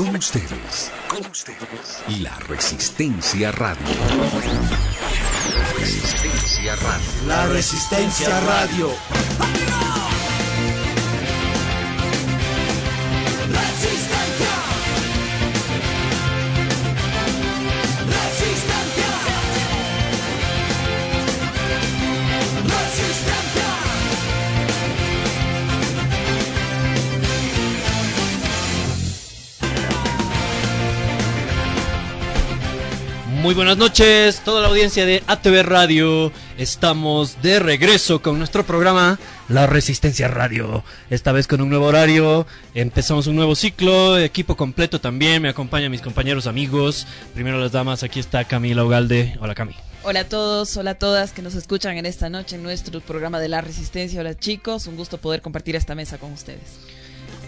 Con ustedes, con ustedes. La Resistencia Radio. La Resistencia Radio. La Resistencia Radio. Muy buenas noches, toda la audiencia de ATV Radio. Estamos de regreso con nuestro programa La Resistencia Radio. Esta vez con un nuevo horario. Empezamos un nuevo ciclo, equipo completo también. Me acompañan mis compañeros amigos. Primero las damas, aquí está Camila Ugalde. Hola Cami. Hola a todos, hola a todas que nos escuchan en esta noche en nuestro programa de La Resistencia. Hola chicos, un gusto poder compartir esta mesa con ustedes.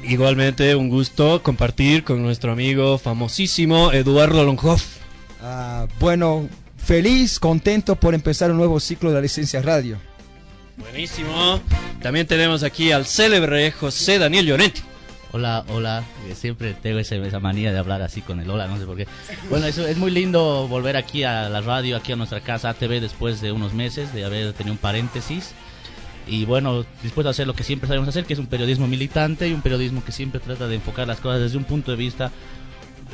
Igualmente un gusto compartir con nuestro amigo famosísimo Eduardo Longhoff. Ah, bueno, feliz, contento por empezar un nuevo ciclo de la licencia radio. Buenísimo. También tenemos aquí al célebre José Daniel Llorenti. Hola, hola. Eh, Siempre tengo esa, esa manía de hablar así con el hola, no sé por qué. Bueno, eso es muy lindo volver aquí a la radio, aquí a nuestra casa ATV después de unos meses de haber tenido un paréntesis. Y bueno, dispuesto a hacer lo que siempre sabemos hacer, que es un periodismo militante y un periodismo que siempre trata de enfocar las cosas desde un punto de vista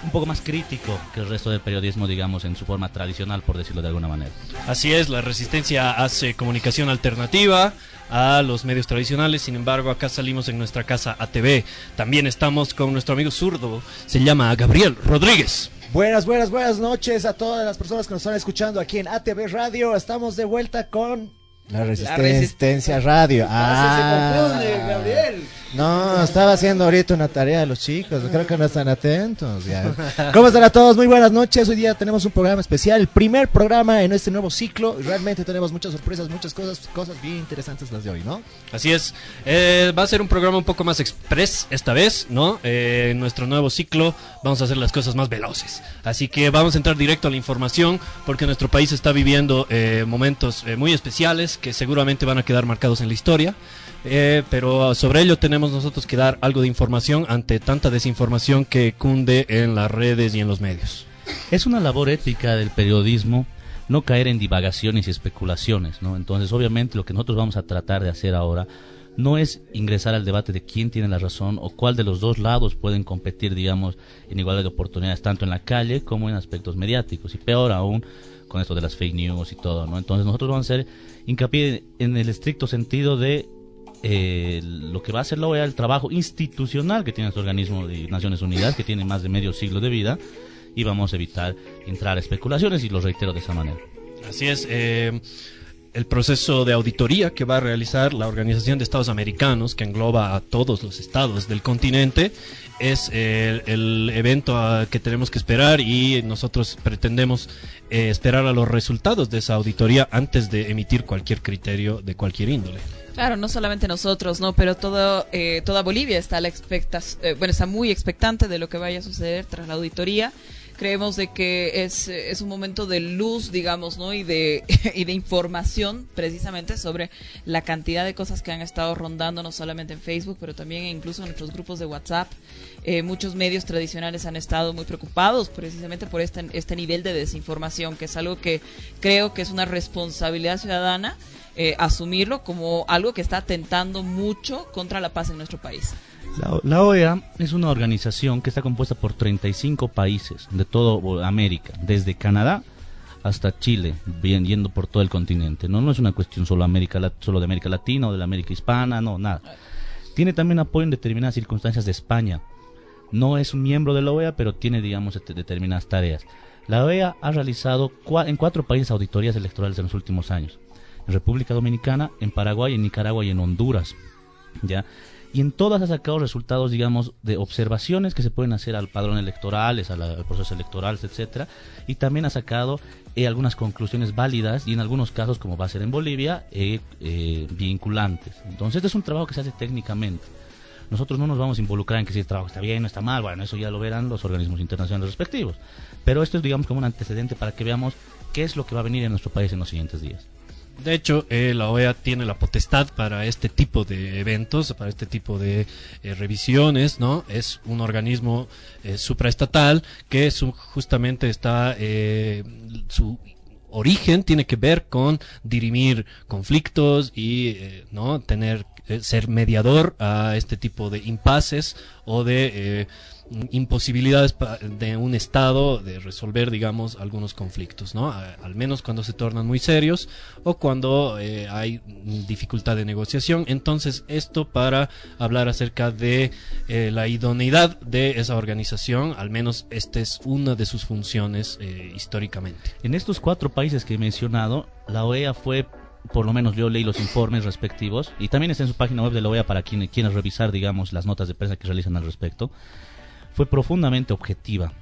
un poco más crítico que el resto del periodismo, digamos, en su forma tradicional, por decirlo de alguna manera. Así es, la resistencia hace comunicación alternativa a los medios tradicionales, sin embargo acá salimos en nuestra casa ATV. También estamos con nuestro amigo zurdo, se llama Gabriel Rodríguez. Buenas, buenas, buenas noches a todas las personas que nos están escuchando aquí en ATV Radio. Estamos de vuelta con La Resistencia Radio. Ah, Ah, se confunde, Gabriel. No, estaba haciendo ahorita una tarea de los chicos. Creo que no están atentos. ya. ¿Cómo están a todos? Muy buenas noches. Hoy día tenemos un programa especial, el primer programa en este nuevo ciclo. Realmente tenemos muchas sorpresas, muchas cosas, cosas bien interesantes las de hoy, ¿no? Así es, eh, va a ser un programa un poco más express esta vez, ¿no? Eh, en nuestro nuevo ciclo vamos a hacer las cosas más veloces. Así que vamos a entrar directo a la información porque nuestro país está viviendo eh, momentos eh, muy especiales que seguramente van a quedar marcados en la historia. Eh, pero sobre ello tenemos nosotros que dar algo de información ante tanta desinformación que cunde en las redes y en los medios. Es una labor ética del periodismo no caer en divagaciones y especulaciones, ¿no? Entonces, obviamente, lo que nosotros vamos a tratar de hacer ahora no es ingresar al debate de quién tiene la razón o cuál de los dos lados pueden competir, digamos, en igualdad de oportunidades, tanto en la calle como en aspectos mediáticos, y peor aún con esto de las fake news y todo, ¿no? Entonces, nosotros vamos a hacer hincapié en el estricto sentido de eh, lo que va a hacer la OEA, el trabajo institucional que tiene este organismo de Naciones Unidas, que tiene más de medio siglo de vida, y vamos a evitar entrar a especulaciones y lo reitero de esa manera. Así es, eh, el proceso de auditoría que va a realizar la Organización de Estados Americanos, que engloba a todos los estados del continente, es el evento a que tenemos que esperar y nosotros pretendemos eh, esperar a los resultados de esa auditoría antes de emitir cualquier criterio de cualquier índole. Claro, no solamente nosotros, ¿no? Pero todo, eh, toda Bolivia está, a la expecta eh, bueno, está muy expectante de lo que vaya a suceder tras la auditoría. Creemos de que es, es un momento de luz, digamos, ¿no? Y de, y de información precisamente sobre la cantidad de cosas que han estado rondando, no solamente en Facebook, pero también incluso en nuestros grupos de WhatsApp. Eh, muchos medios tradicionales han estado muy preocupados precisamente por este, este nivel de desinformación, que es algo que creo que es una responsabilidad ciudadana eh, asumirlo como algo que está atentando mucho contra la paz en nuestro país. La, OEA es una organización que está compuesta por 35 países de toda América, desde Canadá hasta Chile, bien, yendo por todo el continente. No, no es una cuestión solo, América, solo de América Latina o de la América Hispana, no, nada. Tiene también apoyo en determinadas circunstancias de España. No es un miembro de la OEA, pero tiene, digamos, este- determinadas tareas. La OEA ha realizado en cuatro países auditorías electorales en los últimos años. En República Dominicana, en Paraguay, en Nicaragua y en Honduras. ¿ya? Y en todas ha sacado resultados, digamos, de observaciones que se pueden hacer al padrón electoral, a la- al proceso electoral, etcétera, y también ha sacado eh, algunas conclusiones válidas y en algunos casos, como va a ser en Bolivia, eh, eh, vinculantes. Entonces, este es un trabajo que se hace técnicamente. Nosotros no nos vamos a involucrar en que si el trabajo está bien o está mal, bueno, eso ya lo verán los organismos internacionales respectivos. Pero esto es, digamos, como un antecedente para que veamos qué es lo que va a venir en nuestro país en los siguientes días. De hecho, eh, la OEA tiene la potestad para este tipo de eventos, para este tipo de eh, revisiones, ¿no? Es un organismo eh, supraestatal que su- justamente está, eh, su origen tiene que ver con dirimir conflictos y, ¿no? Tener, ser mediador a este tipo de impases o de imposibilidades de un Estado de resolver, digamos, algunos conflictos, ¿no? Al menos cuando se tornan muy serios o cuando eh, hay dificultad de negociación. Entonces, esto para hablar acerca de eh, la idoneidad de esa organización, al menos esta es una de sus funciones eh, históricamente. En estos cuatro países que he mencionado, la OEA fue, por lo menos yo leí los informes respectivos, y también está en su página web de la OEA para quienes quienes revisar, digamos, las notas de prensa que realizan al respecto, fue profundamente objetiva,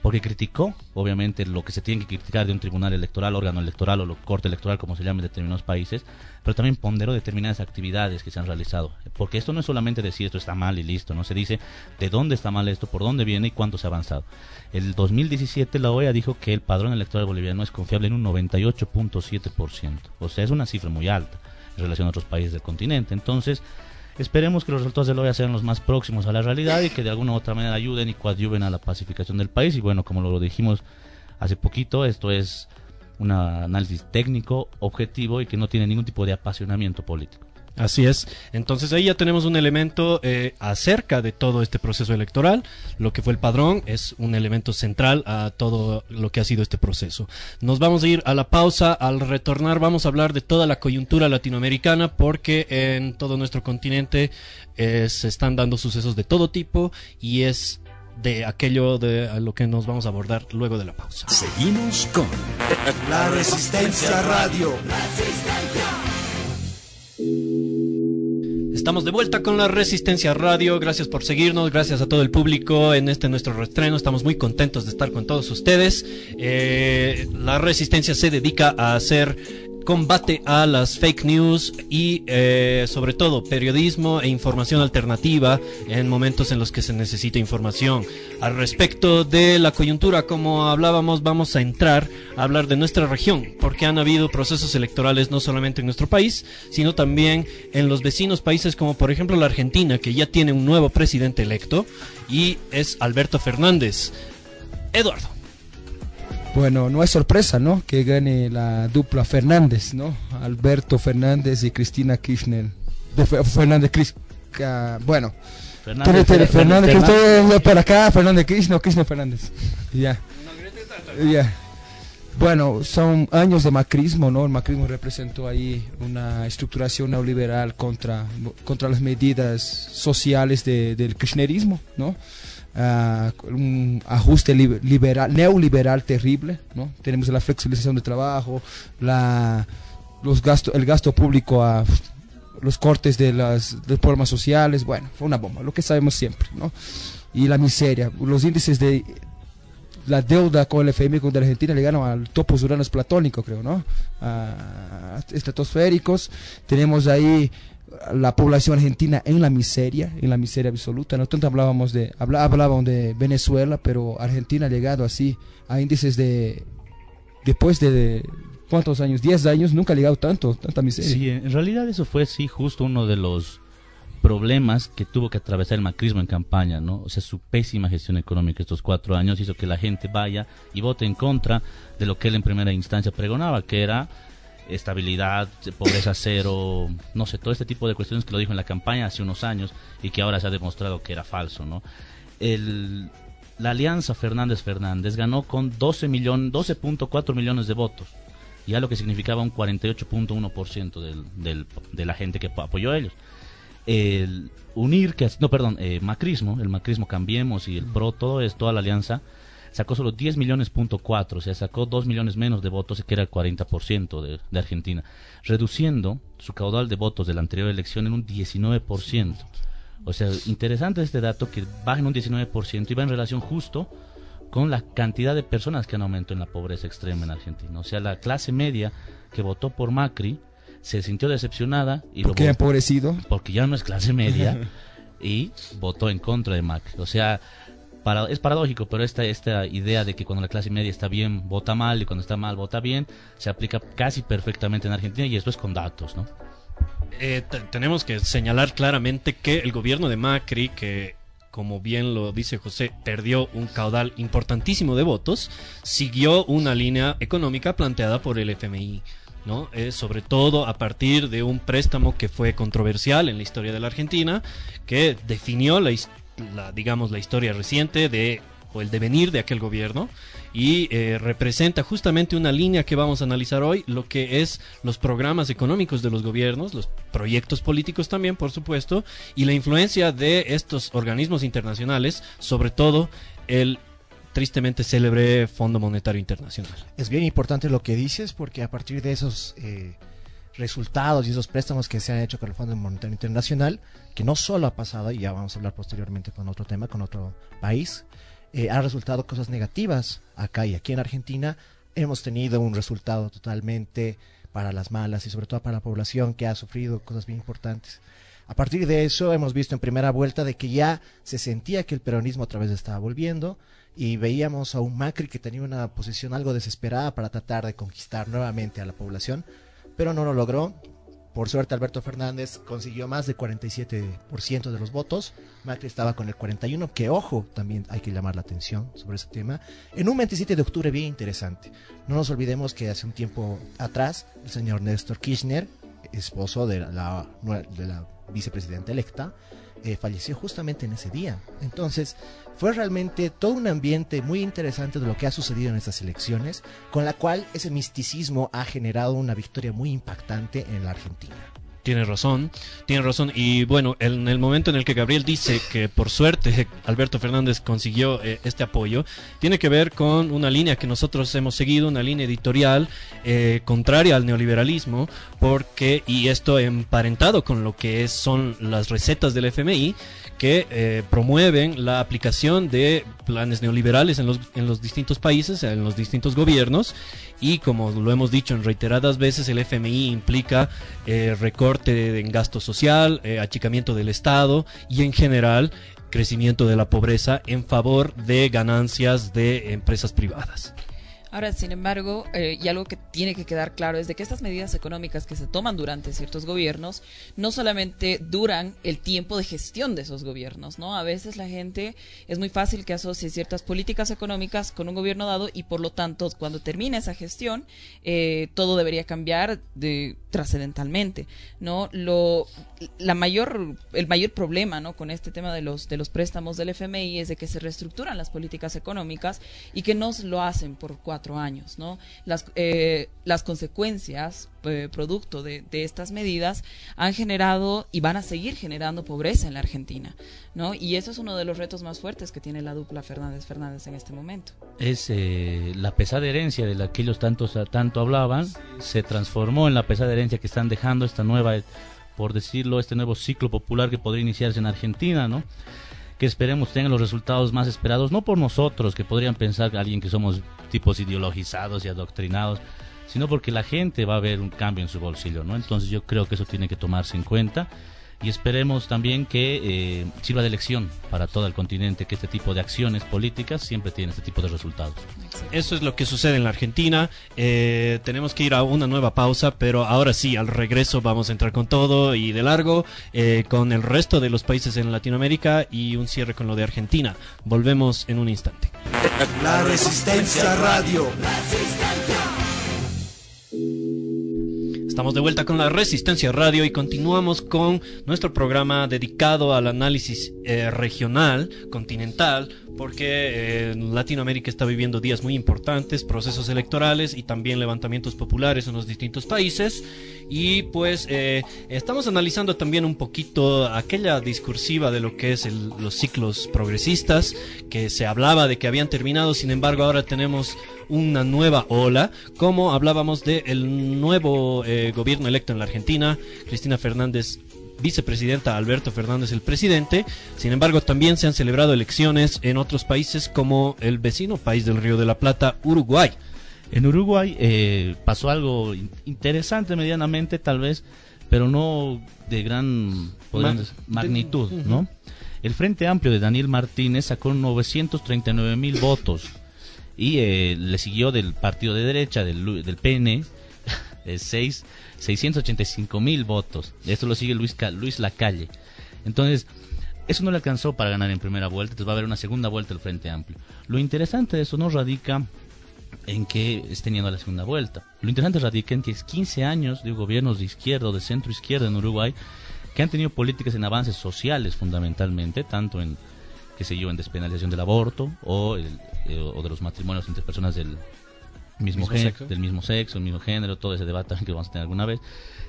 porque criticó, obviamente, lo que se tiene que criticar de un tribunal electoral, órgano electoral o corte electoral, como se llama en determinados países, pero también ponderó determinadas actividades que se han realizado, porque esto no es solamente decir esto está mal y listo, no se dice de dónde está mal esto, por dónde viene y cuánto se ha avanzado. El 2017 la OEA dijo que el padrón electoral boliviano es confiable en un 98.7%. O sea, es una cifra muy alta en relación a otros países del continente. Entonces, esperemos que los resultados de la OEA sean los más próximos a la realidad y que de alguna u otra manera ayuden y coadyuven a la pacificación del país. Y bueno, como lo dijimos hace poquito, esto es un análisis técnico, objetivo y que no tiene ningún tipo de apasionamiento político. Así es. Entonces ahí ya tenemos un elemento eh, acerca de todo este proceso electoral. Lo que fue el padrón es un elemento central a todo lo que ha sido este proceso. Nos vamos a ir a la pausa. Al retornar vamos a hablar de toda la coyuntura latinoamericana porque en todo nuestro continente eh, se están dando sucesos de todo tipo y es de aquello de a lo que nos vamos a abordar luego de la pausa. Seguimos con La Resistencia Radio. Estamos de vuelta con la Resistencia Radio. Gracias por seguirnos, gracias a todo el público en este nuestro reestreno. Estamos muy contentos de estar con todos ustedes. Eh, la Resistencia se dedica a hacer combate a las fake news y eh, sobre todo periodismo e información alternativa en momentos en los que se necesita información. Al respecto de la coyuntura, como hablábamos, vamos a entrar a hablar de nuestra región, porque han habido procesos electorales no solamente en nuestro país, sino también en los vecinos países como por ejemplo la Argentina, que ya tiene un nuevo presidente electo y es Alberto Fernández. Eduardo. Bueno, no es sorpresa, ¿no? Que gane la dupla Fernández, ¿no? Alberto Fernández y Cristina Kirchner. De Fe- Fernández Cris- bueno, Fernández, Fernández, Fernández, usted para acá, Fernández Kirchner, Kirchner Fernández. Ya. Ya. Bueno, son años de macrismo, ¿no? El macrismo representó ahí una estructuración neoliberal contra, contra las medidas sociales de- del kirchnerismo, ¿no? Ah, un ajuste li- liberal, neoliberal terrible, ¿no? Tenemos la flexibilización de trabajo, la, los gasto, el gasto público a los cortes de las de programas sociales, bueno, fue una bomba, lo que sabemos siempre, ¿no? Y la miseria, los índices de la deuda con el FMI con de Argentina llegaron al topos uranos platónico, creo, ¿no? A estratosféricos. Tenemos ahí la población argentina en la miseria, en la miseria absoluta. No tanto hablábamos de, habla, hablábamos de Venezuela, pero Argentina ha llegado así a índices de, después de, ¿cuántos años? 10 años, nunca ha llegado tanto, tanta miseria. Sí, en realidad eso fue, sí, justo uno de los problemas que tuvo que atravesar el macrismo en campaña, ¿no? O sea, su pésima gestión económica estos cuatro años hizo que la gente vaya y vote en contra de lo que él en primera instancia pregonaba, que era estabilidad, pobreza cero, no sé, todo este tipo de cuestiones que lo dijo en la campaña hace unos años y que ahora se ha demostrado que era falso, ¿no? El, la alianza Fernández-Fernández ganó con 12 millón, 12.4 millones de votos, ya lo que significaba un 48.1% del, del, de la gente que apoyó a ellos. El unir, que no, perdón, eh, macrismo, el macrismo Cambiemos y el PRO, todo es, toda la alianza, sacó solo 10 millones punto cuatro, o sea, sacó 2 millones menos de votos, que era el 40% de, de Argentina, reduciendo su caudal de votos de la anterior elección en un 19%. O sea, interesante este dato que baja en un 19% y va en relación justo con la cantidad de personas que han aumentado en la pobreza extrema en Argentina. O sea, la clase media que votó por Macri se sintió decepcionada y porque lo empobrecido porque ya no es clase media y votó en contra de Macri. O sea, es paradójico, pero esta, esta idea de que cuando la clase media está bien, vota mal y cuando está mal, vota bien, se aplica casi perfectamente en Argentina y esto es con datos, ¿no? Eh, tenemos que señalar claramente que el gobierno de Macri, que como bien lo dice José, perdió un caudal importantísimo de votos, siguió una línea económica planteada por el FMI. ¿no? Eh, sobre todo a partir de un préstamo que fue controversial en la historia de la Argentina, que definió la, la digamos, la historia reciente de o el devenir de aquel gobierno y eh, representa justamente una línea que vamos a analizar hoy, lo que es los programas económicos de los gobiernos, los proyectos políticos también, por supuesto, y la influencia de estos organismos internacionales, sobre todo el tristemente célebre Fondo Monetario Internacional. Es bien importante lo que dices porque a partir de esos eh, resultados y esos préstamos que se han hecho con el Fondo Monetario Internacional, que no solo ha pasado, y ya vamos a hablar posteriormente con otro tema, con otro país, eh, han resultado cosas negativas acá y aquí en Argentina. Hemos tenido un resultado totalmente para las malas y sobre todo para la población que ha sufrido cosas bien importantes. A partir de eso hemos visto en primera vuelta de que ya se sentía que el peronismo otra vez estaba volviendo y veíamos a un Macri que tenía una posición algo desesperada para tratar de conquistar nuevamente a la población, pero no lo logró. Por suerte Alberto Fernández consiguió más del 47% de los votos, Macri estaba con el 41%, que ojo, también hay que llamar la atención sobre ese tema, en un 27 de octubre bien interesante. No nos olvidemos que hace un tiempo atrás el señor Néstor Kirchner, esposo de la, de la vicepresidenta electa, eh, falleció justamente en ese día. Entonces, fue realmente todo un ambiente muy interesante de lo que ha sucedido en estas elecciones, con la cual ese misticismo ha generado una victoria muy impactante en la Argentina. Tiene razón, tiene razón. Y bueno, en el momento en el que Gabriel dice que por suerte Alberto Fernández consiguió eh, este apoyo, tiene que ver con una línea que nosotros hemos seguido, una línea editorial eh, contraria al neoliberalismo, porque, y esto emparentado con lo que son las recetas del FMI, que eh, promueven la aplicación de planes neoliberales en los, en los distintos países, en los distintos gobiernos, y como lo hemos dicho en reiteradas veces, el FMI implica eh, recorte en gasto social, eh, achicamiento del Estado y en general crecimiento de la pobreza en favor de ganancias de empresas privadas. Ahora, sin embargo, eh, y algo que tiene que quedar claro es de que estas medidas económicas que se toman durante ciertos gobiernos no solamente duran el tiempo de gestión de esos gobiernos, ¿no? A veces la gente es muy fácil que asocie ciertas políticas económicas con un gobierno dado y por lo tanto cuando termine esa gestión eh, todo debería cambiar de trascendentalmente, ¿no? La mayor el mayor problema, ¿no? Con este tema de los de los préstamos del FMI es de que se reestructuran las políticas económicas y que no lo hacen por cuatro años. ¿no? Las, eh, las consecuencias, eh, producto de, estas medidas, han generado y van a seguir generando pobreza en la Argentina. ¿no? Y eso es uno de los retos más fuertes que tiene la dupla Fernández-Fernández en este momento. Es eh, la pesada herencia de la que ellos tanto, tanto hablaban, se transformó en la pesada herencia que están dejando esta nueva por decirlo, este nuevo ciclo popular que podría iniciarse en Argentina, ¿no? que esperemos tengan los resultados más esperados, no por nosotros, que podrían pensar alguien que somos tipos ideologizados y adoctrinados, sino porque la gente va a ver un cambio en su bolsillo, ¿no? Entonces yo creo que eso tiene que tomarse en cuenta y esperemos también que eh, sirva de lección para todo el continente que este tipo de acciones políticas siempre tienen este tipo de resultados. Eso es lo que sucede en la Argentina. Eh, tenemos que ir a una nueva pausa, pero ahora sí, al regreso vamos a entrar con todo y de largo eh, con el resto de los países en Latinoamérica y un cierre con lo de Argentina. Volvemos en un instante. La Resistencia Radio. Estamos de vuelta con la Resistencia Radio y continuamos con nuestro programa dedicado al análisis eh, regional, continental, porque eh, Latinoamérica está viviendo días muy importantes, procesos electorales y también levantamientos populares en los distintos países. Y pues eh, estamos analizando también un poquito aquella discursiva de lo que es los ciclos progresistas, que se hablaba de que habían terminado, sin embargo ahora tenemos una nueva ola, como hablábamos del nuevo eh, gobierno electo en la Argentina, Cristina Fernández vicepresidenta Alberto Fernández el presidente. Sin embargo, también se han celebrado elecciones en otros países como el vecino país del Río de la Plata, Uruguay. En Uruguay eh, pasó algo interesante medianamente tal vez, pero no de gran magnitud, ¿no? El Frente Amplio de Daniel Martínez sacó 939 mil votos y eh, le siguió del partido de derecha, del, del PN, 6, 685 mil votos. Esto lo sigue Luis, Luis Lacalle. Entonces, eso no le alcanzó para ganar en primera vuelta, entonces va a haber una segunda vuelta del Frente Amplio. Lo interesante de eso no radica en que es teniendo la segunda vuelta. Lo interesante radica en que es 15 años de gobiernos de izquierda o de centro izquierda en Uruguay que han tenido políticas en avances sociales fundamentalmente, tanto en, que se yo, en despenalización del aborto o, el, eh, o de los matrimonios entre personas del mismo, sexo? del mismo sexo, el mismo género, todo ese debate que vamos a tener alguna vez.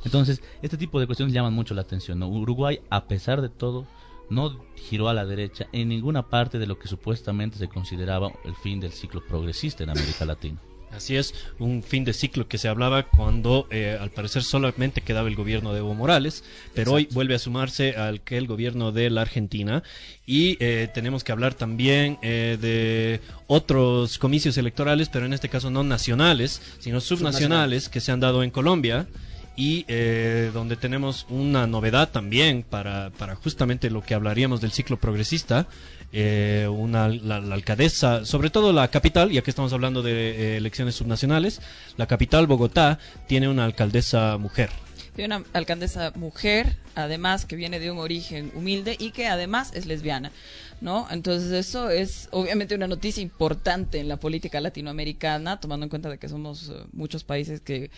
Entonces, este tipo de cuestiones llaman mucho la atención. Uruguay, a pesar de todo, no giró a la derecha en ninguna parte de lo que supuestamente se consideraba el fin del ciclo progresista en América Latina. Así es, un fin de ciclo que se hablaba cuando eh, al parecer solamente quedaba el gobierno de Evo Morales, pero hoy vuelve a sumarse al que el gobierno de la Argentina. Y eh, tenemos que hablar también eh, de otros comicios electorales, pero en este caso no nacionales, sino subnacionales que se han dado en Colombia. Y donde tenemos una novedad también para, para justamente lo que hablaríamos del ciclo progresista, eh, una, la, alcaldesa, sobre todo la capital, ya que estamos hablando de eh, elecciones subnacionales, la capital, Bogotá, tiene una alcaldesa mujer. Tiene una alcaldesa mujer, además que viene de un origen humilde y que además es lesbiana. ¿No? Entonces eso es obviamente una noticia importante en la política latinoamericana, tomando en cuenta de que somos eh, muchos países que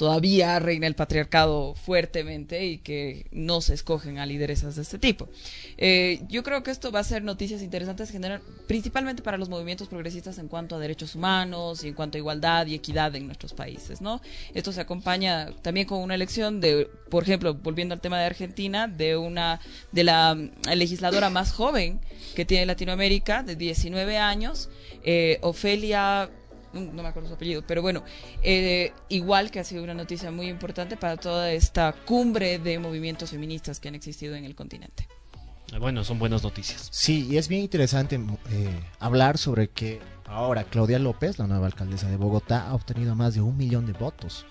todavía reina el patriarcado fuertemente y que no se escogen a lideresas de este tipo. Eh, yo creo que esto va a ser noticias interesantes generar, principalmente para los movimientos progresistas en cuanto a derechos humanos y en cuanto a igualdad y equidad en nuestros países, ¿no? Esto se acompaña también con una elección de, por ejemplo, volviendo al tema de Argentina, de una de la legisladora más joven que tiene Latinoamérica, de 19 años, eh, Ofelia no me acuerdo su apellido, pero bueno, eh, igual que ha sido una noticia muy importante para toda esta cumbre de movimientos feministas que han existido en el continente. Ah, bueno, son buenas noticias. Sí, y es bien interesante eh, hablar sobre que ahora Claudia López, la nueva alcaldesa de Bogotá, ha obtenido más de un millón de votos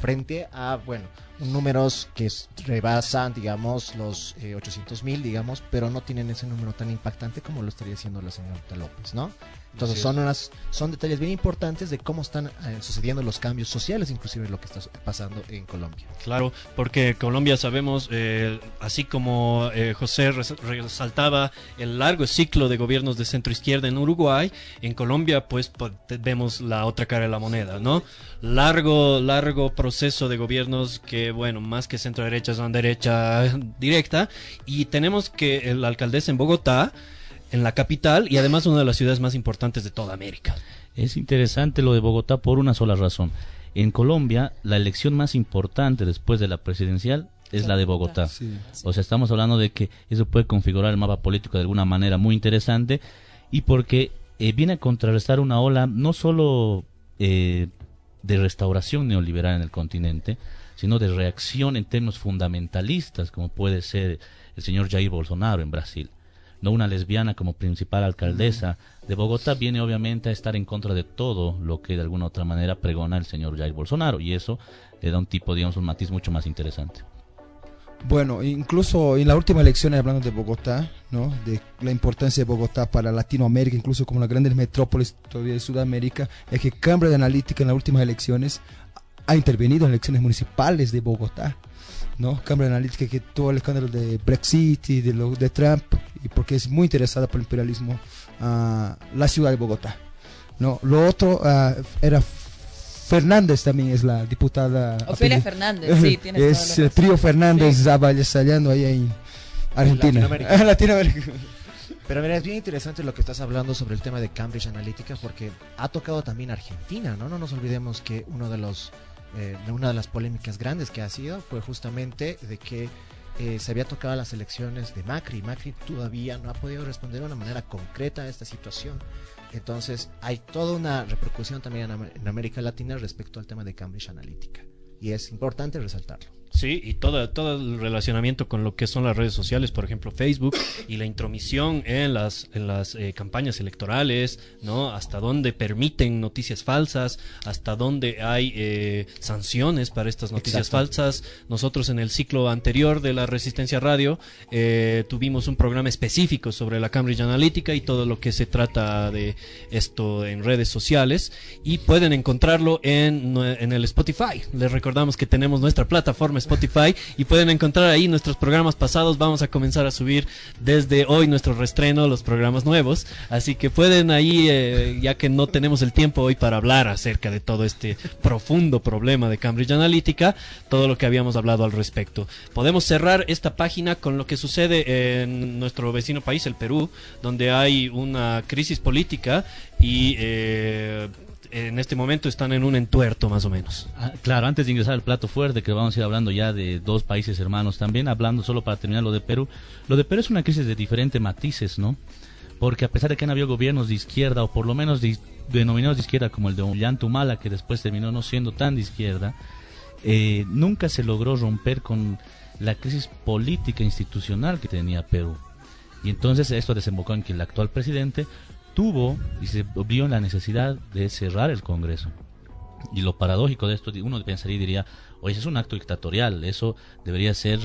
frente a, bueno, números que rebasan, digamos, los 800 eh, mil, digamos, pero no tienen ese número tan impactante como lo estaría haciendo la señorita López, ¿no? Entonces son unas son detalles bien importantes de cómo están eh, sucediendo los cambios sociales, inclusive lo que está pasando en Colombia. Claro, porque Colombia sabemos, eh, así como eh, José resaltaba el largo ciclo de gobiernos de centro izquierda en Uruguay, en Colombia pues vemos la otra cara de la moneda, ¿no? Largo, largo proceso de gobiernos que, bueno, más que centro derecha son derecha directa y tenemos que la alcaldesa en Bogotá en la capital y además una de las ciudades más importantes de toda América. Es interesante lo de Bogotá por una sola razón. En Colombia, la elección más importante después de la presidencial es la de Bogotá. O sea, estamos hablando de que eso puede configurar el mapa político de alguna manera muy interesante y porque eh, viene a contrarrestar una ola no solo eh, de restauración neoliberal en el continente, sino de reacción en términos fundamentalistas, como puede ser el señor Jair Bolsonaro en Brasil no una lesbiana como principal alcaldesa de Bogotá, viene obviamente a estar en contra de todo lo que de alguna otra manera pregona el señor Jair Bolsonaro y eso le da un tipo, digamos, un matiz mucho más interesante. Bueno, incluso en la última elección, hablando de Bogotá, ¿no? de la importancia de Bogotá para Latinoamérica, incluso como las grandes metrópolis todavía de Sudamérica, es que Cambridge Analytica en las últimas elecciones ha intervenido en elecciones municipales de Bogotá. ¿no? Cambridge Analytica, que todo el escándalo de Brexit y de, lo, de Trump, y porque es muy interesada por el imperialismo, a la ciudad de Bogotá. ¿no? Lo otro ah, era Fernández también es la diputada. Ofelia Fernández, sí, tiene Es el trío Fernández sí. ahí en Argentina. Latinoamérica. Pero mira, es bien interesante lo que estás hablando sobre el tema de Cambridge Analytica porque ha tocado también Argentina, ¿no? No nos olvidemos que uno de los eh, una de las polémicas grandes que ha sido fue justamente de que eh, se había tocado las elecciones de Macri. Macri todavía no ha podido responder de una manera concreta a esta situación. Entonces hay toda una repercusión también en, América Latina respecto al tema de Cambridge Analytica. Y es importante resaltarlo. Sí, y todo, todo el relacionamiento con lo que son las redes sociales, por ejemplo Facebook, y la intromisión en las, en las eh, campañas electorales, ¿no? Hasta dónde permiten noticias falsas, hasta dónde hay eh, sanciones para estas noticias falsas. Nosotros en el ciclo anterior de la Resistencia Radio eh, tuvimos un programa específico sobre la Cambridge Analytica y todo lo que se trata de esto en redes sociales, y pueden encontrarlo en, en el Spotify. Les recordamos que tenemos nuestra plataforma Spotify y pueden encontrar ahí nuestros programas pasados. Vamos a comenzar a subir desde hoy nuestro restreno, los programas nuevos. Así que pueden ahí, eh, ya que no tenemos el tiempo hoy para hablar acerca de todo este profundo problema de Cambridge Analytica, todo lo que habíamos hablado al respecto. Podemos cerrar esta página con lo que sucede en nuestro vecino país, el Perú, donde hay una crisis política y eh, en este momento están en un entuerto más o menos. Ah, claro, antes de ingresar al plato fuerte, que vamos a ir hablando ya de dos países hermanos también, hablando solo para terminar lo de Perú. Lo de Perú es una crisis de diferentes matices, ¿no? Porque a pesar de que han habido gobiernos de izquierda, o por lo menos denominados de izquierda, como el de Ollantumala, que después terminó no siendo tan de izquierda, eh, nunca se logró romper con la crisis política institucional que tenía Perú. Y entonces esto desembocó en que el actual presidente tuvo y se vio la necesidad de cerrar el Congreso. Y lo paradójico de esto, uno pensaría y diría, oye, es un acto dictatorial, eso debería ser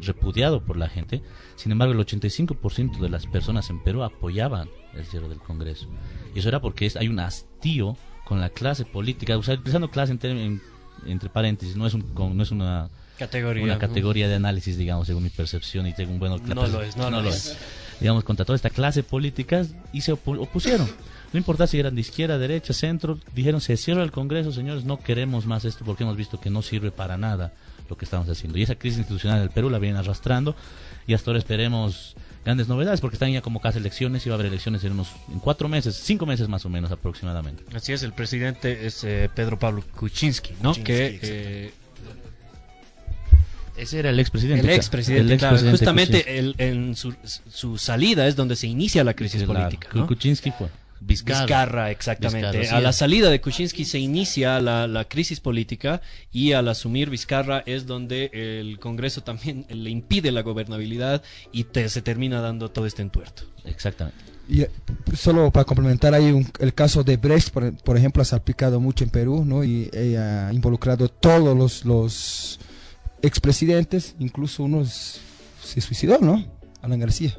repudiado por la gente. Sin embargo, el 85% de las personas en Perú apoyaban el cierre del Congreso. Y eso era porque es, hay un hastío con la clase política, utilizando clase entre paréntesis, no es, un, no es una categoría, una categoría de análisis, digamos, según mi percepción y según, bueno, no lo es, no, lo es digamos, contra toda esta clase política y se opusieron. No importa si eran de izquierda, derecha, centro, dijeron se cierra el Congreso, señores, no queremos más esto porque hemos visto que no sirve para nada lo que estamos haciendo. Y esa crisis institucional del Perú la vienen arrastrando y hasta ahora esperemos grandes novedades porque están ya como casi elecciones y va a haber elecciones en unos en cuatro meses, cinco meses más o menos aproximadamente. Así es, el presidente es eh, Pedro Pablo Kuczynski, ¿no? que eh, ese era el expresidente. El expresidente, ex claro. Justamente el, en su, su, salida es donde se inicia la crisis política. ¿no? Kuczynski fue. Vizcarra, exactamente. a la salida de Kuczynski se inicia la, la, crisis política y al asumir Vizcarra es donde el Congreso también le impide la gobernabilidad y se termina dando todo este entuerto. Exactamente. Y eh, solo para complementar, hay el caso de Brecht, por, por, ejemplo, ha aplicado mucho en Perú, ¿no? Y ha involucrado todos los, los expresidentes, incluso uno se suicidó, ¿no? Alan García.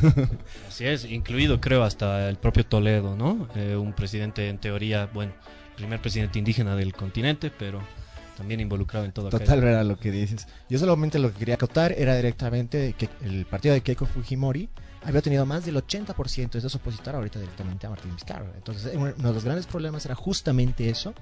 Así es, incluido creo hasta el propio Toledo, ¿no? Eh, un presidente en teoría, bueno, primer presidente indígena del continente, pero también involucrado en todo. Total, era lo que dices. Yo solamente lo que quería acotar era directamente que el partido de Keiko Fujimori había tenido más del 80% de esos opositor ahorita directamente a Martín Vizcarra. Entonces, uno de los grandes problemas era justamente eso,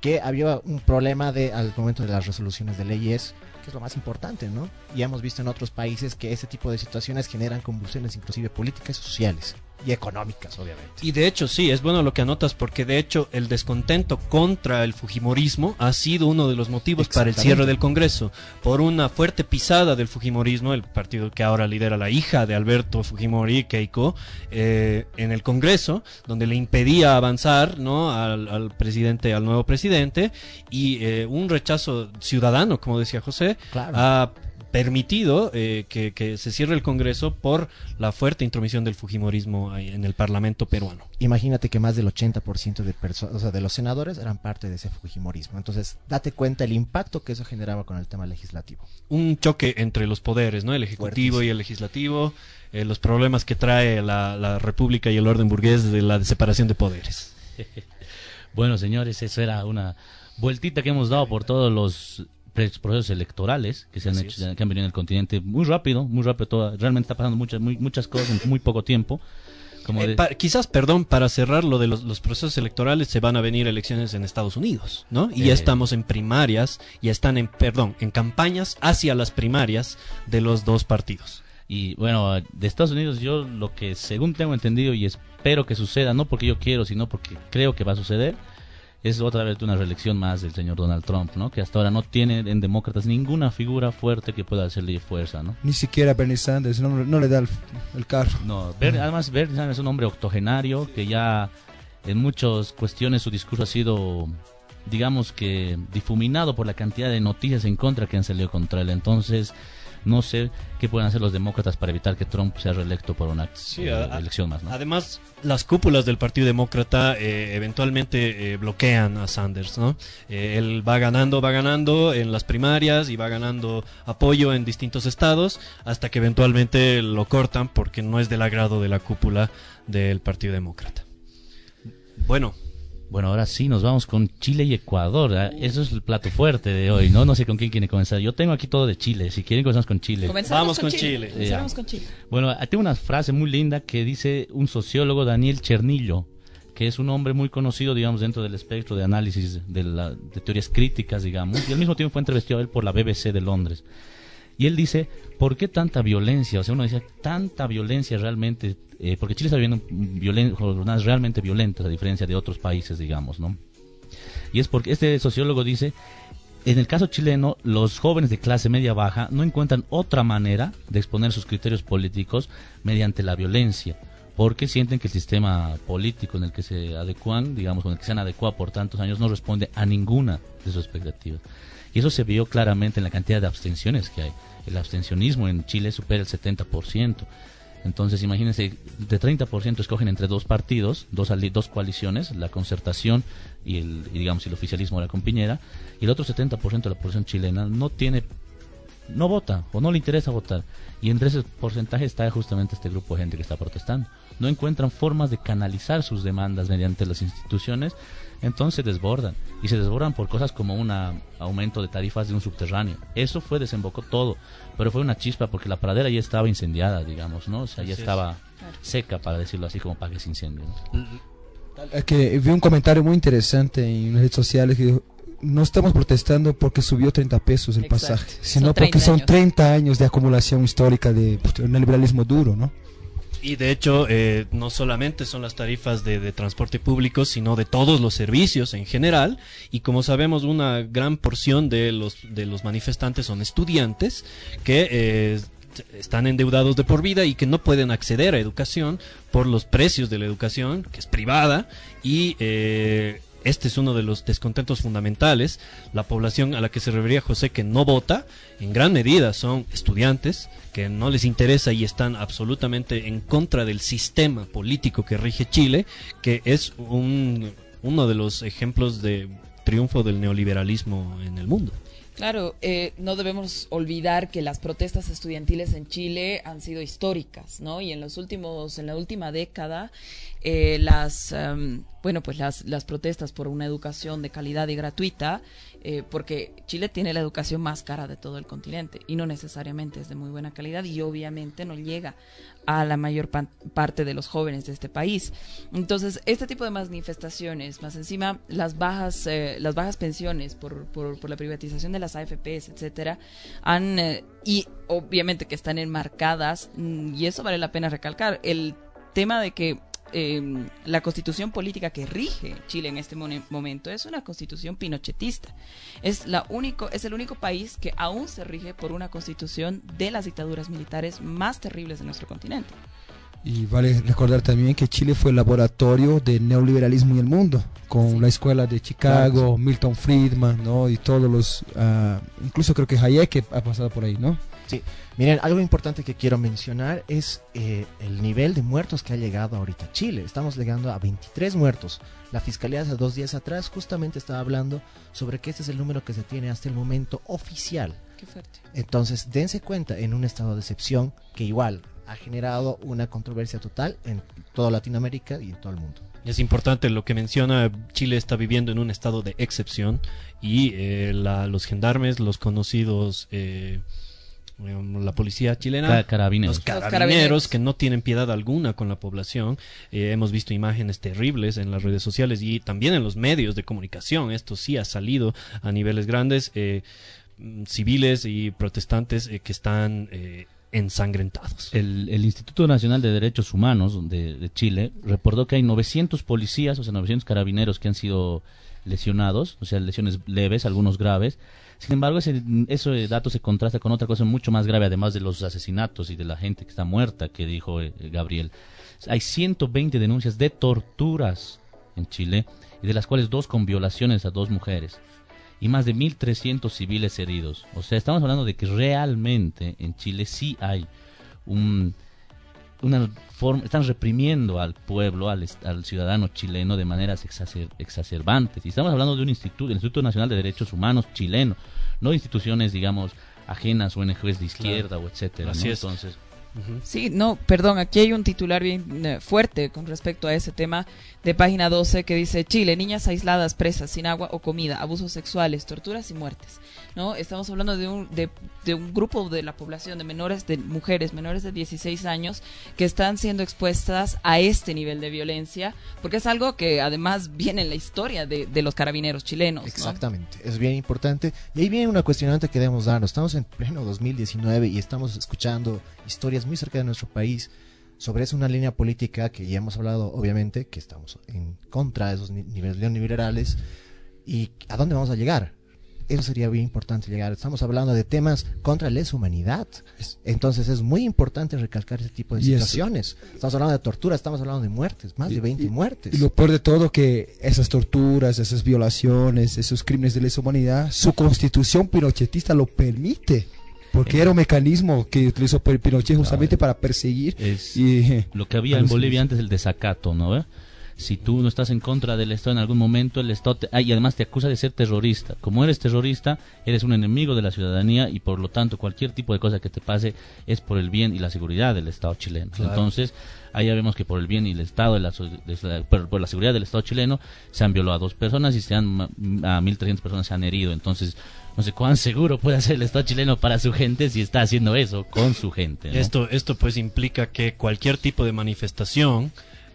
que había un problema de al momento de las resoluciones de leyes, que es lo más importante, ¿no? Y hemos visto en otros países que ese tipo de situaciones generan convulsiones inclusive políticas y sociales y económicas, obviamente. Y de hecho, sí, es bueno lo que anotas porque de hecho el descontento contra el Fujimorismo ha sido uno de los motivos para el cierre del Congreso. Por una fuerte pisada del Fujimorismo, el partido que ahora lidera la hija de Alberto Fujimori, Keiko, eh, en el Congreso, donde le impedía avanzar ¿no? al, presidente, al nuevo presidente, y eh, un rechazo ciudadano, como decía José, a permitido eh, que, se cierre el Congreso por la fuerte intromisión del Fujimorismo en el Parlamento peruano. Imagínate que más del 80% de, o sea, de los senadores eran parte de ese Fujimorismo. Entonces, date cuenta el impacto que eso generaba con el tema legislativo. Un choque entre los poderes, ¿no? El Ejecutivo y el Legislativo, eh, los problemas que trae la, la República y el orden burgués de la separación de poderes. bueno, señores, eso era una vueltita que hemos dado por todos los procesos electorales que se han hecho, que han venido en el continente muy rápido, muy rápido. Todo, realmente está pasando muchas, muchas cosas en muy poco tiempo. Como eh, quizás, perdón, para cerrar lo de los, procesos electorales, se van a venir elecciones en Estados Unidos, ¿no? Y ya eh. estamos en primarias, ya están en, perdón, en campañas hacia las primarias de los dos partidos. Y bueno, de Estados Unidos yo lo que según tengo entendido y espero que suceda, no porque yo quiero, sino porque creo que va a suceder, es otra vez una reelección más del señor Donald Trump, ¿no? Que hasta ahora no tiene en demócratas ninguna figura fuerte que pueda hacerle fuerza, ¿no? Ni siquiera Bernie Sanders, no, le da el, carro. No, además Bernie Sanders es un hombre octogenario que ya en muchas cuestiones su discurso ha sido digamos que difuminado por la cantidad de noticias en contra que han salido contra él. Entonces, no sé qué pueden hacer los demócratas para evitar que Trump sea reelecto por una eh, elección más. Además, las cúpulas del Partido Demócrata eh, eventualmente eh, bloquean a Sanders, ¿no? él va ganando, va ganando en las primarias y va ganando apoyo en distintos estados hasta que eventualmente lo cortan porque no es del agrado de la cúpula del Partido Demócrata. Bueno, bueno, ahora sí, nos vamos con Chile y Ecuador. ¿eh? Eso es el plato fuerte de hoy, ¿no? No sé con quién quiere comenzar. Yo tengo aquí todo de Chile. Si quieren, comenzamos con Chile. Vamos con, Chile. con Chile. Bueno, tengo una frase muy linda que dice un sociólogo, Daniel Chernillo, que es un hombre muy conocido, digamos, dentro del espectro de análisis de, la, de teorías críticas, digamos, y al mismo tiempo fue entrevistado él por la BBC de Londres. Y él dice, ¿por qué tanta violencia? O sea, uno dice, tanta violencia realmente eh, porque Chile está viviendo jornadas realmente violentas a diferencia de otros países, digamos, ¿no? Y es porque este sociólogo dice, en el caso chileno, los jóvenes de clase media baja no encuentran otra manera de exponer sus criterios políticos mediante la violencia, porque sienten que el sistema político en el que se adecuan, digamos, con el que se han adecuado por tantos años, no responde a ninguna de sus expectativas. Y eso se vio claramente en la cantidad de abstenciones que hay. El abstencionismo en Chile supera el 70%. Entonces, imagínense, de 30% escogen entre dos partidos, dos, dos coaliciones, la concertación y, el, digamos, el oficialismo de la Piñera, y el otro 70% de la población chilena no tiene, no vota o no le interesa votar. Y entre ese porcentaje está justamente este grupo de gente que está protestando. No encuentran formas de canalizar sus demandas mediante las instituciones entonces desbordan. Y se desbordan por cosas como un aumento de tarifas de un subterráneo. Eso fue, desembocó todo. Pero fue una chispa porque la pradera ya estaba incendiada, digamos, ¿no? O sea, ya estaba seca, para decirlo así, como para que se incendie. Es que vi un comentario muy interesante en redes sociales que dijo, no estamos protestando porque subió 30 pesos el pasaje, sino porque son 30 años de acumulación histórica de pues, neoliberalismo duro, ¿no? Y de hecho, eh, no solamente son las tarifas de, transporte público, sino de todos los servicios en general. Y como sabemos, una gran porción de los, de los manifestantes son estudiantes que eh, están endeudados de por vida y que no pueden acceder a educación por los precios de la educación, que es privada, y eh, este es uno de los descontentos fundamentales. La población a la que se refería José que no vota, en gran medida son estudiantes que no les interesa y están absolutamente en contra del sistema político que rige Chile, que es un, uno de los ejemplos de triunfo del neoliberalismo en el mundo. Claro, eh, no debemos olvidar que las protestas estudiantiles en Chile han sido históricas, ¿no? Y en los últimos, en la última década, eh, las, em, bueno, pues las, las protestas por una educación de calidad y gratuita eh, porque Chile tiene la educación más cara de todo el continente y no necesariamente es de muy buena calidad y obviamente no llega a la mayor parte de los jóvenes de este país. Entonces, este tipo de manifestaciones, más encima las bajas, eh, las bajas pensiones por, por, la privatización de las AFPs, etcétera, han eh, y obviamente que están enmarcadas mm, y eso vale la pena recalcar el tema de que Em, la constitución política que rige Chile en este momento es una constitución pinochetista. Es, la único, es el único país que aún se rige por una constitución de las dictaduras militares más terribles de nuestro continente. Y vale recordar también que Chile fue el laboratorio del neoliberalismo en el mundo, con la escuela de Chicago, Milton Friedman, ¿no? Y todos los, uh, incluso creo que Hayek ha pasado por ahí, ¿no? Sí. Miren, algo importante que quiero mencionar es eh, el nivel de muertos que ha llegado ahorita a Chile. Estamos llegando a 23 muertos. La fiscalía hace dos días atrás justamente estaba hablando sobre que este es el número que se tiene hasta el momento oficial. Qué fuerte. Entonces, dense cuenta en un estado de excepción que igual ha generado una controversia total en toda Latinoamérica y en todo el mundo. Es importante lo que menciona, Chile está viviendo en un estado de excepción y eh, los gendarmes, los conocidos... Eh, la policía chilena, carabineros. Los, carabineros, que no tienen piedad alguna con la población. Eh, hemos visto imágenes terribles en las redes sociales y también en los medios de comunicación. Esto sí ha salido a niveles grandes. Eh, mm, civiles y protestantes eh, que están ensangrentados. El, Instituto Nacional de Derechos Humanos de, Chile reportó que hay 900 policías, o sea, 900 carabineros que han sido lesionados, o sea, lesiones leves, algunos graves, sin embargo, ese, ese dato se contrasta con otra cosa mucho más grave, además de los asesinatos y de la gente que está muerta, que dijo eh, Gabriel. Hay 120 denuncias de torturas en Chile, y de las cuales dos con violaciones a dos mujeres y más de 1.300 civiles heridos. O sea, estamos hablando de que realmente en Chile sí hay un, una forma, están reprimiendo al pueblo, al, al ciudadano chileno de maneras exacerbantes. Y estamos hablando de un instituto, el Instituto Nacional de Derechos Humanos chileno, no instituciones, digamos, ajenas, o ONGs de izquierda o etcétera. Así es. Entonces, Sí, no, perdón, aquí hay un titular bien eh, fuerte con respecto a ese tema de página 12 que dice Chile, niñas aisladas, presas, sin agua o comida, abusos sexuales, torturas y muertes. ¿no? Estamos hablando de un, de, de un grupo de la población de menores, de mujeres menores de 16 años que están siendo expuestas a este nivel de violencia, porque es algo que además viene en la historia de, de los carabineros chilenos. Exactamente, es bien importante. Y ahí viene una cuestionante que debemos darnos. Estamos en pleno 2019 y estamos escuchando historias muy cerca de nuestro país sobre eso una línea política que ya hemos hablado, obviamente, que estamos en contra de esos niveles neoliberales y a dónde vamos a llegar. Eso sería bien importante llegar. Estamos hablando de temas contra la humanidad. Entonces es muy importante recalcar ese tipo de situaciones. Estamos hablando de tortura, estamos hablando de muertes, más de 20 muertes. Y lo peor de todo que esas torturas, esas violaciones, esos crímenes de lesa humanidad, su constitución pinochetista lo permite. Porque era un mecanismo que utilizó Pinochet justamente para perseguir. Es y, lo que había en Bolivia antes el desacato, ¿no? Si tú no estás en contra del Estado en algún momento, el Estado te, ah, y además te acusa de ser terrorista. Como eres terrorista, eres un enemigo de la ciudadanía y por lo tanto cualquier tipo de cosa que te pase es por el bien y la seguridad del Estado chileno. Entonces, ahí ya vemos que por el bien y el Estado, de la, por, la seguridad del Estado chileno, se han violado a dos personas y se han, a 1.300 personas se han herido. Entonces, no sé cuán seguro puede ser el Estado chileno para su gente si está haciendo eso con su gente. Esto, esto pues implica que cualquier tipo de manifestación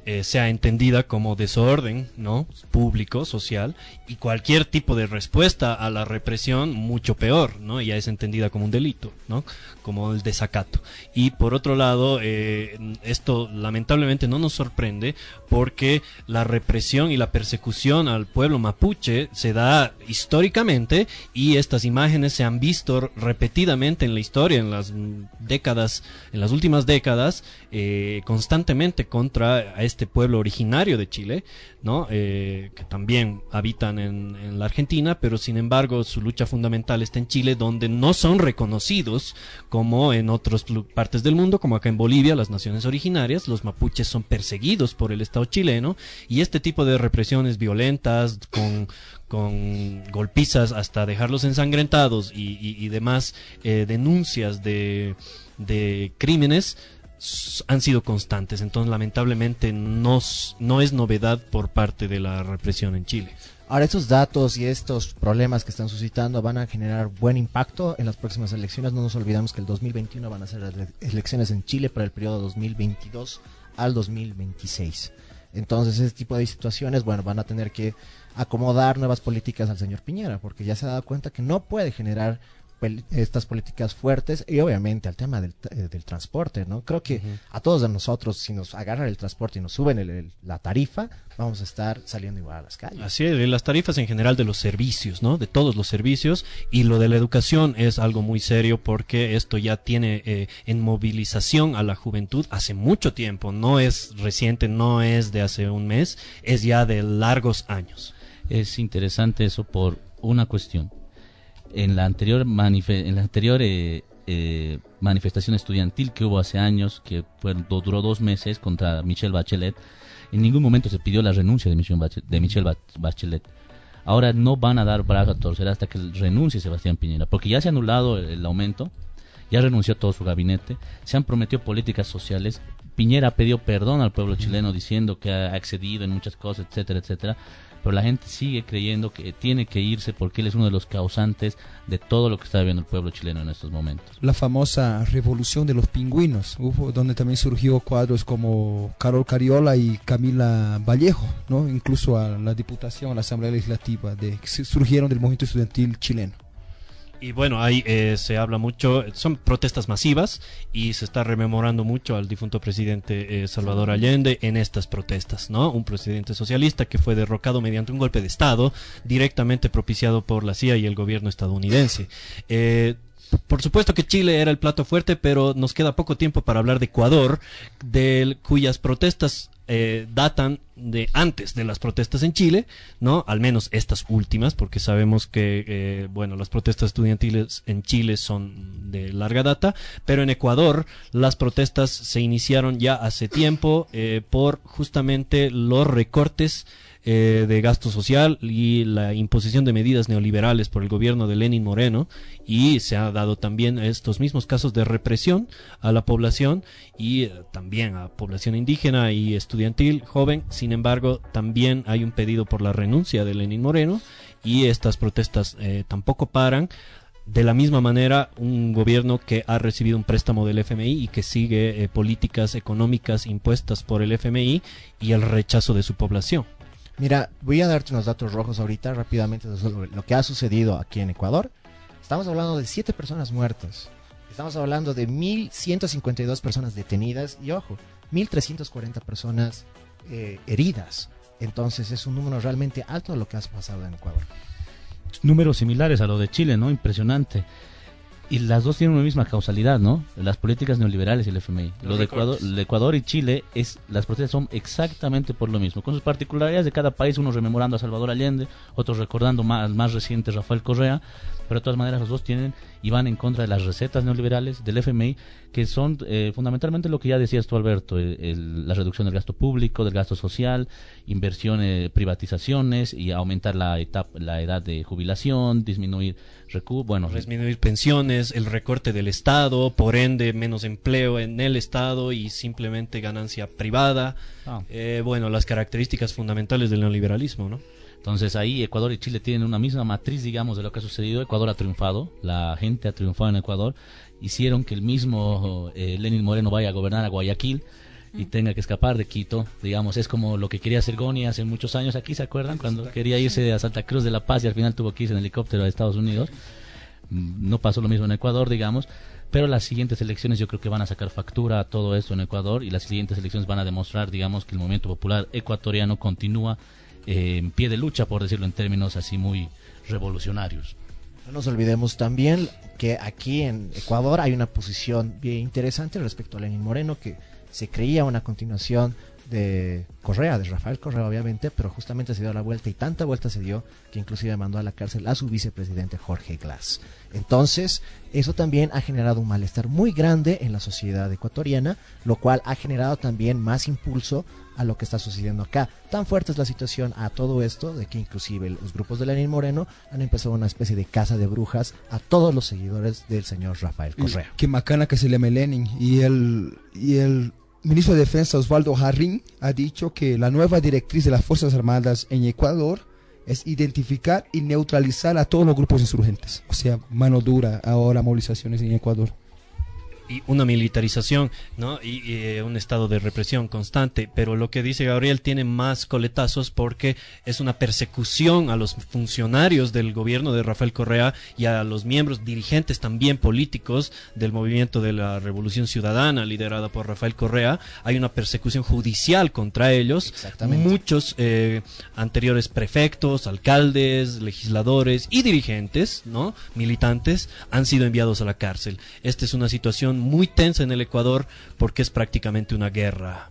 eh, sea entendida como desorden, ¿no? Público, social, y cualquier tipo de respuesta a la represión, mucho peor, ¿no? Ya es entendida como un delito, ¿no? Como el desacato. Y por otro lado, eh, esto lamentablemente no nos sorprende porque la represión y la persecución al pueblo mapuche se da históricamente y estas imágenes se han visto repetidamente en la historia, en las décadas, en las últimas décadas, eh, constantemente contra este pueblo originario de Chile, ¿no? Eh, que también habitan en, la Argentina, pero sin embargo su lucha fundamental está en Chile, donde no son reconocidos como en otras partes del mundo, como acá en Bolivia, las naciones originarias, los mapuches son perseguidos por el Estado chileno y este tipo de represiones violentas con con golpizas hasta dejarlos ensangrentados y, demás eh, denuncias de, de crímenes han sido constantes. Entonces, lamentablemente, no, no es novedad por parte de la represión en Chile. Ahora, estos datos y estos problemas que están suscitando van a generar buen impacto en las próximas elecciones. No nos olvidamos que el 2021 van a ser las elecciones en Chile para el periodo 2022 al 2026. Entonces, ese tipo de situaciones, bueno, van a tener que acomodar nuevas políticas al señor Piñera, porque ya se ha dado cuenta que no puede generar estas políticas fuertes y obviamente al tema del, eh, del transporte, ¿no? Creo que a todos de nosotros, si nos agarran el transporte y nos suben la tarifa, vamos a estar saliendo igual a las calles. Así es, las tarifas en general de los servicios, ¿no? De todos los servicios y lo de la educación es algo muy serio porque esto ya tiene eh, en movilización a la juventud hace mucho tiempo, no es reciente, no es de hace un mes, es ya de largos años. Es interesante eso por una cuestión en la anterior, en la anterior eh, eh, manifestación estudiantil que hubo hace años, que fue, duró dos meses contra Michelle Bachelet, en ningún momento se pidió la renuncia de Michelle Bachelet. De Michelle Bachelet. Ahora no van a dar brazo a torcer hasta que renuncie Sebastián Piñera, porque ya se ha anulado el, aumento, ya renunció todo su gabinete, se han prometido políticas sociales, Piñera pidió perdón al pueblo chileno diciendo que ha excedido en muchas cosas, etcétera, etcétera pero la gente sigue creyendo que tiene que irse porque él es uno de los causantes de todo lo que está viviendo el pueblo chileno en estos momentos. La famosa revolución de los pingüinos, donde también surgió cuadros como Carol Cariola y Camila Vallejo, ¿no? incluso a la Diputación, a la Asamblea Legislativa, de, surgieron del movimiento estudiantil chileno. Y bueno, ahí eh, se habla mucho, son protestas masivas y se está rememorando mucho al difunto presidente eh, Salvador Allende en estas protestas, ¿no? Un presidente socialista que fue derrocado mediante un golpe de Estado directamente propiciado por la CIA y el gobierno estadounidense. Eh, por supuesto que Chile era el plato fuerte, pero nos queda poco tiempo para hablar de Ecuador, de cuyas protestas datan de antes de las protestas en Chile, ¿no? Al menos estas últimas, porque sabemos que, eh, bueno, las protestas estudiantiles en Chile son de larga data, pero en Ecuador las protestas se iniciaron ya hace tiempo eh, por justamente los recortes eh, de gasto social y la imposición de medidas neoliberales por el gobierno de Lenin Moreno y se ha dado también estos mismos casos de represión a la población y eh, también a población indígena y estudiantil joven. Sin embargo, también hay un pedido por la renuncia de Lenin Moreno y estas protestas eh, tampoco paran. De la misma manera, un gobierno que ha recibido un préstamo del FMI y que sigue políticas económicas impuestas por el FMI y el rechazo de su población. Mira, voy a darte unos datos rojos ahorita rápidamente de lo que ha sucedido aquí en Ecuador. Estamos hablando de 7 personas muertas. Estamos hablando de 1.152 personas detenidas y, ojo, 1.340 personas eh, heridas. Entonces es un número realmente alto de lo que ha pasado en Ecuador. Números similares a lo de Chile, ¿no? Impresionante. Y las dos tienen una misma causalidad, ¿no? Las políticas neoliberales y el FMI. Lo de Ecuador, el Ecuador y Chile, es las protestas son exactamente por lo mismo, con sus particularidades de cada país, unos rememorando a Salvador Allende, otros recordando más, más reciente Rafael Correa, pero de todas maneras los dos tienen y van en contra de las recetas neoliberales del FMI, que son eh, fundamentalmente lo que ya decías tú, Alberto, la reducción del gasto público, del gasto social, inversiones, privatizaciones y aumentar la, etapa, la edad de jubilación, disminuir bueno, disminuir pensiones, el recorte del Estado, por ende menos empleo en el Estado y simplemente ganancia privada. Ah. Eh, bueno, las características fundamentales del neoliberalismo, ¿no? Entonces ahí Ecuador y Chile tienen una misma matriz, digamos, de lo que ha sucedido. Ecuador ha triunfado, la gente ha triunfado en Ecuador, hicieron que el mismo eh, Lenin Moreno vaya a gobernar a Guayaquil y tenga que escapar de Quito, digamos, es como lo que quería hacer Goni hace muchos años. Aquí, ¿se acuerdan? Cuando quería irse a Santa Cruz de la Paz y al final tuvo que irse en helicóptero a Estados Unidos. Mm, no pasó lo mismo en Ecuador, digamos, pero las siguientes elecciones yo creo que van a sacar factura a todo esto en Ecuador y las siguientes elecciones van a demostrar, digamos, que el movimiento popular ecuatoriano continúa en pie de lucha, por decirlo en términos así muy revolucionarios. No nos olvidemos también que aquí en Ecuador hay una posición bien interesante respecto a Lenin Moreno, que se creía una continuación de Correa, de Rafael Correa obviamente, pero justamente se dio la vuelta y tanta vuelta se dio que inclusive mandó a la cárcel a su vicepresidente Jorge Glass. Entonces, eso también ha generado un malestar muy grande en la sociedad ecuatoriana, lo cual ha generado también más impulso a lo que está sucediendo acá. Tan fuerte es la situación a todo esto de que inclusive los grupos de Lenin Moreno han empezado una especie de casa de brujas a todos los seguidores del señor Rafael Correa. Qué macana que se llame Lenin y el y el ministro de Defensa Osvaldo Jarrín ha dicho que la nueva directriz de las Fuerzas Armadas en Ecuador es identificar y neutralizar a todos los grupos insurgentes. O sea, mano dura ahora movilizaciones en Ecuador y una militarización, ¿no? Y, eh, un estado de represión constante. Pero lo que dice Gabriel tiene más coletazos porque es una persecución a los funcionarios del gobierno de Rafael Correa y a los miembros dirigentes también políticos del movimiento de la Revolución Ciudadana liderada por Rafael Correa. Hay una persecución judicial contra ellos. Muchos eh, anteriores prefectos, alcaldes, legisladores y dirigentes, ¿no? Militantes han sido enviados a la cárcel. Esta es una situación muy tensa en el Ecuador porque es prácticamente una guerra.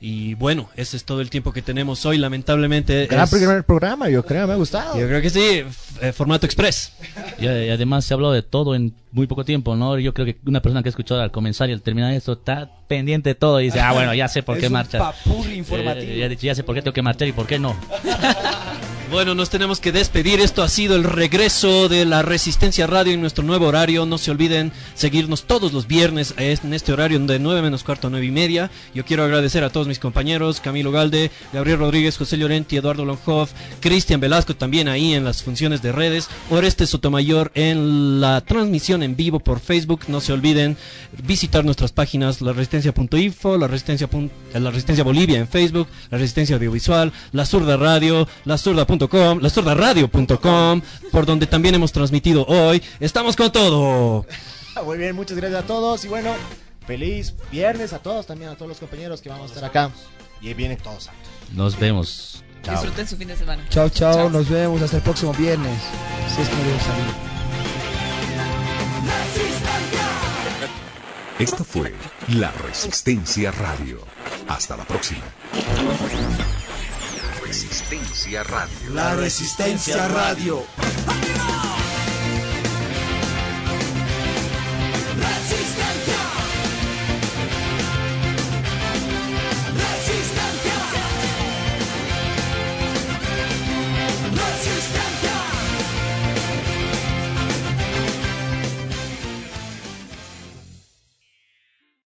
Y bueno, ese es todo el tiempo que tenemos hoy, lamentablemente. Gran primer programa, yo creo, me ha gustado. Yo creo que sí, eh, formato express. Y, además se habló de todo en muy poco tiempo, ¿no? Yo creo que una persona que ha escuchado al comenzar y al terminar esto está pendiente de todo y dice, ah, bueno, ya sé por qué marchar. informativo. Eh, ya, ya sé por qué tengo que marchar y por qué no. Bueno, nos tenemos que despedir. Esto ha sido el regreso de la Resistencia Radio en nuestro nuevo horario. No se olviden seguirnos todos los viernes en este horario de 9 menos cuarto a 9 y media. Yo quiero agradecer a todos mis compañeros, Camilo Galde, Gabriel Rodríguez, José Llorenti, Eduardo Longhoff, Cristian Velasco también ahí en las funciones de redes, Oreste Sotomayor en la transmisión en vivo por Facebook. No se olviden visitar nuestras páginas, la resistencia.info, la resistencia, la resistencia Bolivia en Facebook, la resistencia audiovisual, la zurda radio, la zurda la radio.com por donde también hemos transmitido hoy. Estamos con todo. Muy bien, muchas gracias a todos y bueno, feliz viernes a todos, también a todos los compañeros que vamos a estar acá. Y vienen todos. Nos vemos. Disfruten su fin de semana. Chao, chao, nos vemos hasta el próximo viernes. Si es que Esto fue La Resistencia Radio. Hasta la próxima. Resistencia Radio. La Resistencia Radio. Resistencia.